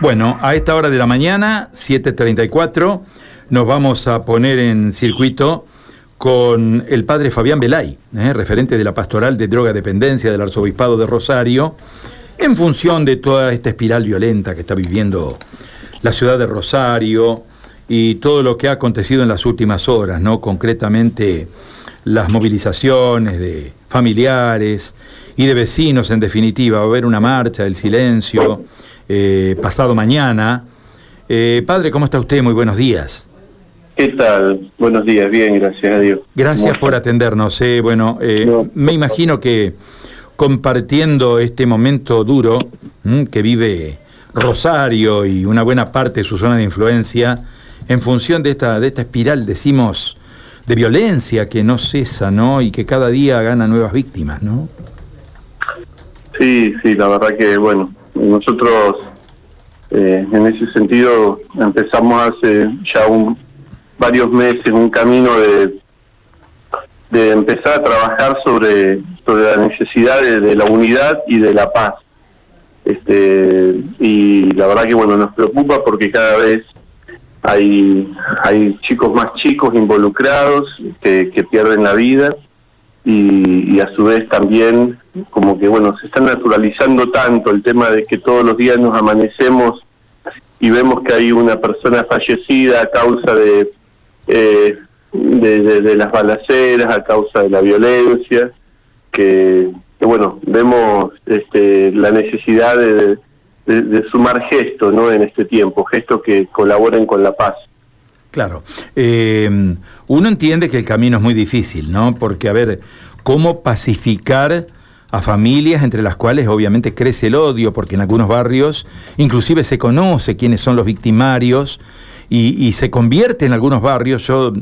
Bueno, a esta hora de la mañana, 7.34, nos vamos a poner en circuito con el padre Fabián Belay, ¿eh? referente de la pastoral de droga dependencia del arzobispado de Rosario, en función de toda esta espiral violenta que está viviendo la ciudad de Rosario y todo lo que ha acontecido en las últimas horas, ¿no? Concretamente las movilizaciones de familiares y de vecinos, en definitiva, va a haber una marcha del silencio eh, pasado mañana. Eh, padre, ¿cómo está usted? Muy buenos días. ¿Qué tal? Buenos días, bien, gracias a Dios. Gracias por atendernos. Eh. Bueno, me imagino que compartiendo este momento duro que vive Rosario y una buena parte de su zona de influencia, en función de esta, de esta espiral, decimos, de violencia que no cesa, ¿no? Y que cada día gana nuevas víctimas, ¿no? Sí, sí, la verdad que, bueno, nosotros eh, en ese sentido empezamos hace ya un, varios meses un camino de, de empezar a trabajar sobre, sobre la necesidad de, la unidad y de la paz. Este, y la verdad que bueno nos preocupa porque cada vez hay hay chicos más chicos involucrados que, que pierden la vida y, y, a su vez también como que bueno se está naturalizando tanto el tema de que todos los días nos amanecemos y vemos que hay una persona fallecida a causa de eh, de, las balaceras a causa de la violencia que, bueno vemos este la necesidad de, de, sumar gestos no en este tiempo gestos que colaboren con la paz Claro. Eh, uno entiende que el camino es muy difícil, ¿no? Porque, a ver, ¿cómo pacificar a familias entre las cuales obviamente crece el odio? Porque en algunos barrios inclusive se conoce quiénes son los victimarios y, se convierte en algunos barrios. Yo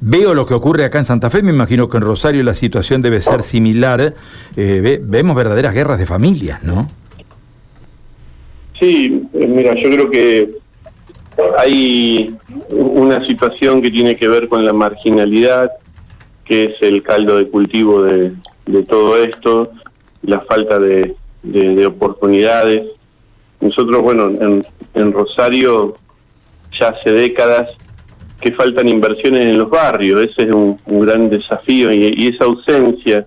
veo lo que ocurre acá en Santa Fe, me imagino que en Rosario la situación debe ser similar. Eh, vemos verdaderas guerras de familias, ¿no? Sí, eh, mira, yo creo que hay una situación que tiene que ver con la marginalidad, que es el caldo de cultivo de, todo esto, la falta de, oportunidades. Nosotros, bueno, en, Rosario ya hace décadas que faltan inversiones en los barrios, ese es un, gran desafío y, y, esa ausencia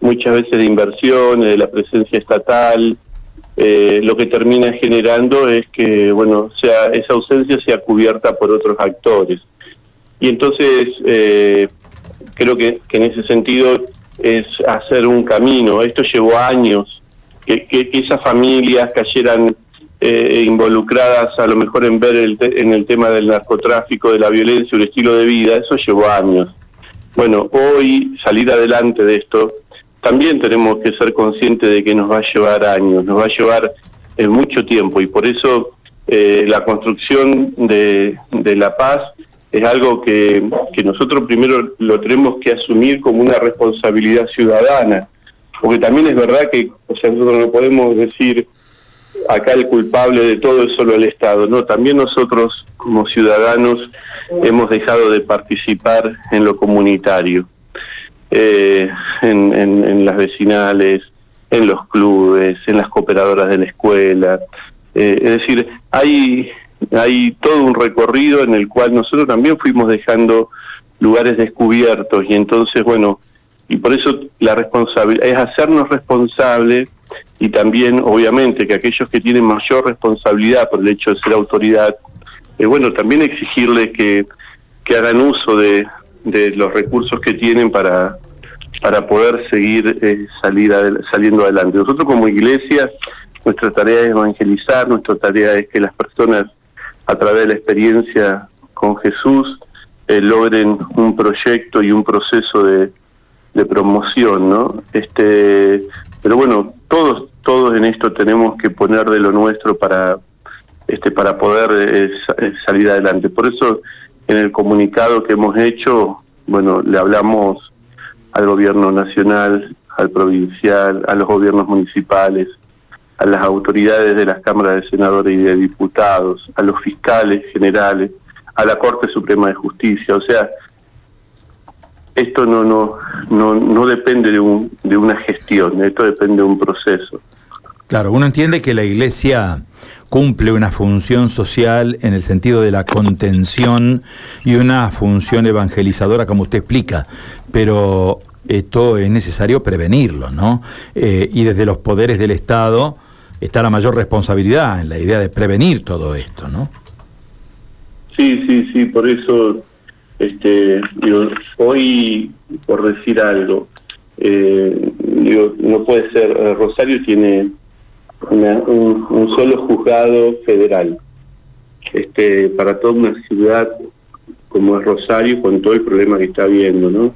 muchas veces de inversiones, de la presencia estatal, eh, lo que termina generando es que bueno sea esa ausencia sea cubierta por otros actores. Y entonces eh, creo que, en ese sentido es hacer un camino. Esto llevó años que, que, esas familias cayeran eh, involucradas a lo mejor en ver el en el tema del narcotráfico de la violencia el estilo de vida. Eso llevó años. Bueno hoy salir adelante de esto también tenemos que ser conscientes de que nos va a llevar años, nos va a llevar eh, mucho tiempo y por eso eh, la construcción de, la paz es algo que, nosotros primero lo tenemos que asumir como una responsabilidad ciudadana, porque también es verdad que nosotros no podemos decir acá el culpable de todo es solo el Estado, no, también nosotros como ciudadanos hemos dejado de participar en lo comunitario eh, en, en, las vecinales, en los clubes, en las cooperadoras de la escuela. Eh, es decir, hay, hay todo un recorrido en el cual nosotros también fuimos dejando lugares descubiertos y entonces, bueno, y por eso la responsabilidad es hacernos responsables y también, obviamente, que aquellos que tienen mayor responsabilidad por el hecho de ser autoridad, eh, bueno, también exigirles que, que hagan uso de, de los recursos que tienen para, para poder seguir eh, salir saliendo adelante. Nosotros como iglesia, nuestra tarea es evangelizar, nuestra tarea es que las personas a través de la experiencia con Jesús eh, logren un proyecto y un proceso de, de promoción, ¿no? Este, pero bueno, todos todos en esto tenemos que poner de lo nuestro para este para poder eh, salir adelante. Por eso en el comunicado que hemos hecho, bueno, le hablamos al gobierno nacional, al provincial, a los gobiernos municipales, a las autoridades de las cámaras de senadores y de diputados, a los fiscales generales, a la Corte Suprema de Justicia. O sea, esto no no no, no depende de, un, de una gestión, esto depende de un proceso. Claro, uno entiende que la Iglesia cumple una función social en el sentido de la contención y una función evangelizadora, como usted explica, pero esto es necesario prevenirlo, ¿no? Eh, y desde los poderes del Estado está la mayor responsabilidad en la idea de prevenir todo esto, ¿no? Sí, sí, sí, por eso, este, digo, hoy, por decir algo, eh, digo, no puede ser, eh, Rosario tiene un, solo juzgado federal, este, para toda una ciudad como es Rosario, con todo el problema que está habiendo, ¿no?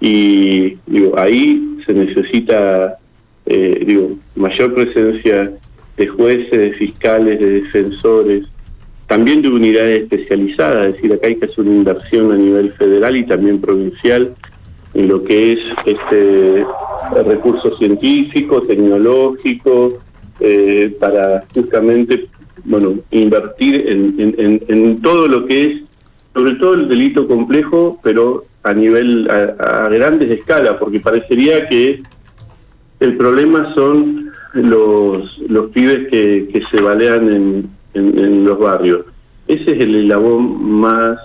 Y digo, ahí se necesita, eh, digo, mayor presencia de jueces, de fiscales, de defensores, también de unidades especializadas, es decir, acá hay que hacer una inversión a nivel federal y también provincial en lo que es este recurso científico, tecnológico, eh, para justamente bueno invertir en, en, todo lo que es, sobre todo el delito complejo, pero a nivel, a, grandes escalas, porque parecería que el problema son los, los pibes que, que se balean en, en, los barrios. Ese es el eslabón más,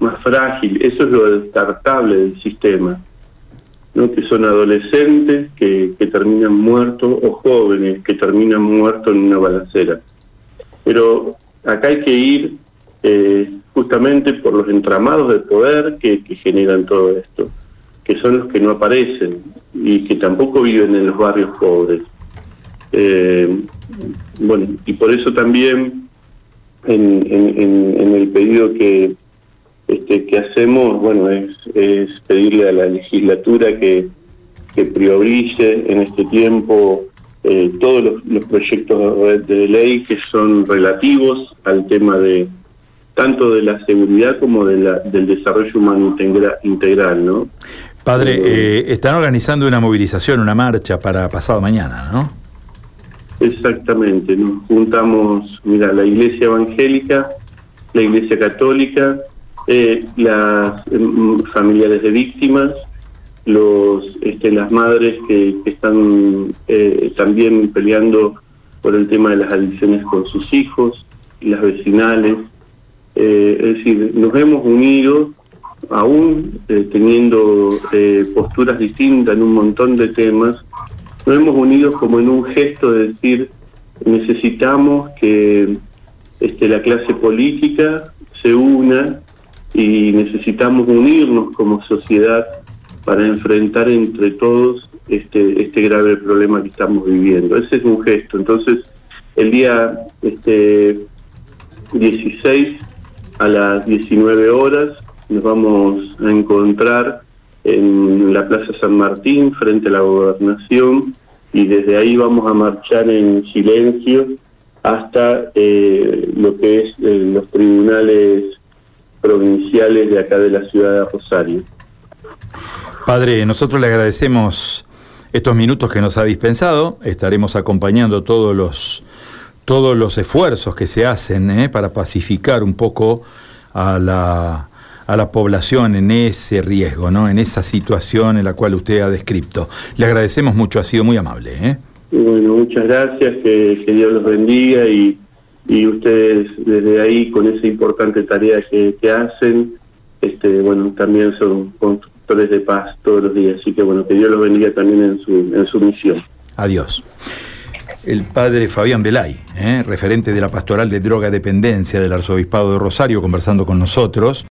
más frágil, eso es lo descartable del sistema. ¿No? que son adolescentes que, terminan muertos o jóvenes que terminan muertos en una balacera. Pero acá hay que ir eh, justamente por los entramados de poder que, que, generan todo esto, que son los que no aparecen y que tampoco viven en los barrios pobres. Eh, bueno, y por eso también en, en, en el pedido que, este, que hacemos, bueno, es, es pedirle a la legislatura que, que priorice en este tiempo eh, todos los, proyectos de ley que son relativos al tema de tanto de la seguridad como de la, del desarrollo humano integral, ¿no? Padre, eh, están organizando una movilización, una marcha para pasado mañana, ¿no? Exactamente, nos juntamos, mira, la Iglesia Evangélica, la Iglesia Católica, eh, las em, familiares de víctimas, los este, las madres que, están eh, también peleando por el tema de las adicciones con sus hijos, las vecinales. Eh, es decir, nos hemos unido, aún eh, teniendo posturas distintas en un montón de temas, nos hemos unido como en un gesto de decir, necesitamos que este, la clase política se una y necesitamos unirnos como sociedad para enfrentar entre todos este, este grave problema que estamos viviendo. Ese es un gesto. Entonces, el día este, 16 a las 19 horas nos vamos a encontrar en la Plaza San Martín frente a la gobernación y desde ahí vamos a marchar en silencio hasta eh, lo que es eh, los tribunales provinciales de acá de la ciudad de Rosario. Padre, nosotros le agradecemos estos minutos que nos ha dispensado. Estaremos acompañando todos los todos los esfuerzos que se hacen ¿eh? para pacificar un poco a la, a la población en ese riesgo, ¿no? en esa situación en la cual usted ha descrito. Le agradecemos mucho, ha sido muy amable. ¿eh? Bueno, muchas gracias, que, que Dios los bendiga y y ustedes desde ahí con esa importante tarea que, hacen, este, bueno, también son constructores de paz todos los días, así que bueno, que Dios los bendiga también en su, en su misión. Adiós. El padre Fabián Belay, ¿eh? referente de la pastoral de droga dependencia del arzobispado de Rosario, conversando con nosotros.